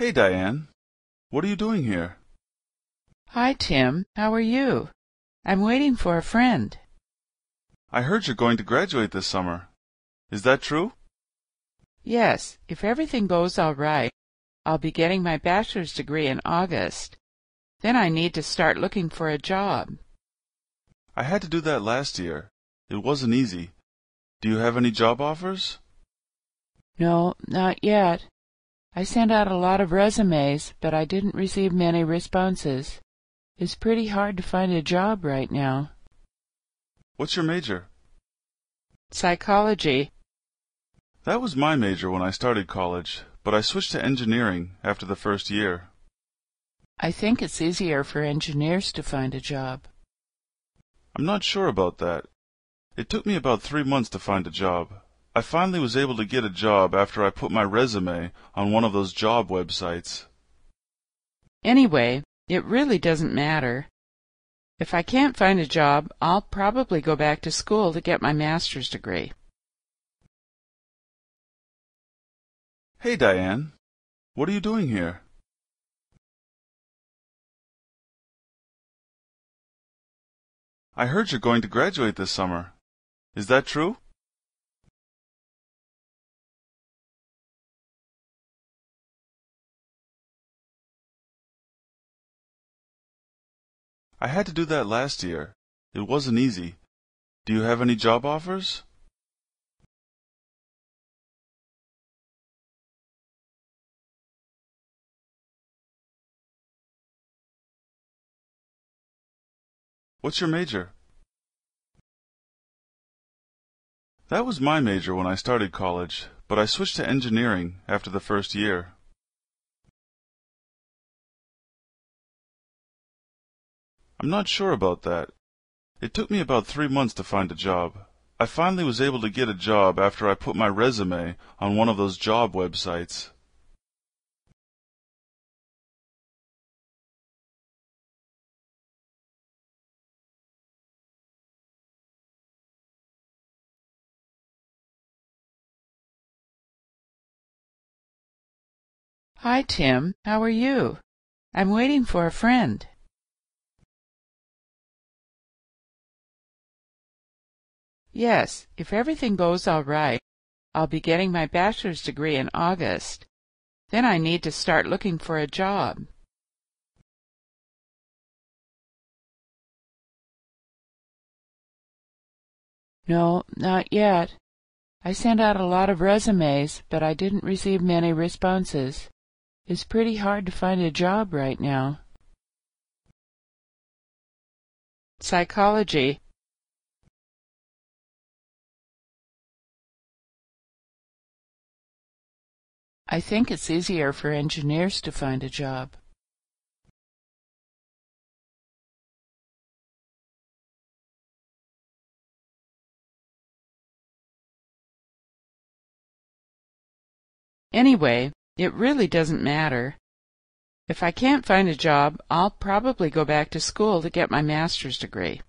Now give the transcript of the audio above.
Hey, Diane. What are you doing here? Hi, Tim. How are you? I'm waiting for a friend. I heard you're going to graduate this summer. Is that true? Yes, if everything goes all right, I'll be getting my bachelor's degree in August. Then I need to start looking for a job. I had to do that last year. It wasn't easy. Do you have any job offers? No, not yet. I sent out a lot of resumes, but I didn't receive many responses. It's pretty hard to find a job right now. What's your major? Psychology. That was my major when I started college, but I switched to engineering after the first year. I think it's easier for engineers to find a job. I'm not sure about that. It took me about three months to find a job. I finally was able to get a job after I put my resume on one of those job websites. Anyway, it really doesn't matter. If I can't find a job, I'll probably go back to school to get my master's degree. Hey, Diane. What are you doing here? I heard you're going to graduate this summer. Is that true? I had to do that last year. It wasn't easy. Do you have any job offers? What's your major? That was my major when I started college, but I switched to engineering after the first year. I'm not sure about that. It took me about three months to find a job. I finally was able to get a job after I put my resume on one of those job websites. Hi, Tim. How are you? I'm waiting for a friend. Yes, if everything goes all right, I'll be getting my bachelor's degree in August. Then I need to start looking for a job. No, not yet. I sent out a lot of resumes, but I didn't receive many responses. It's pretty hard to find a job right now. Psychology. I think it's easier for engineers to find a job. Anyway, it really doesn't matter. If I can't find a job, I'll probably go back to school to get my master's degree.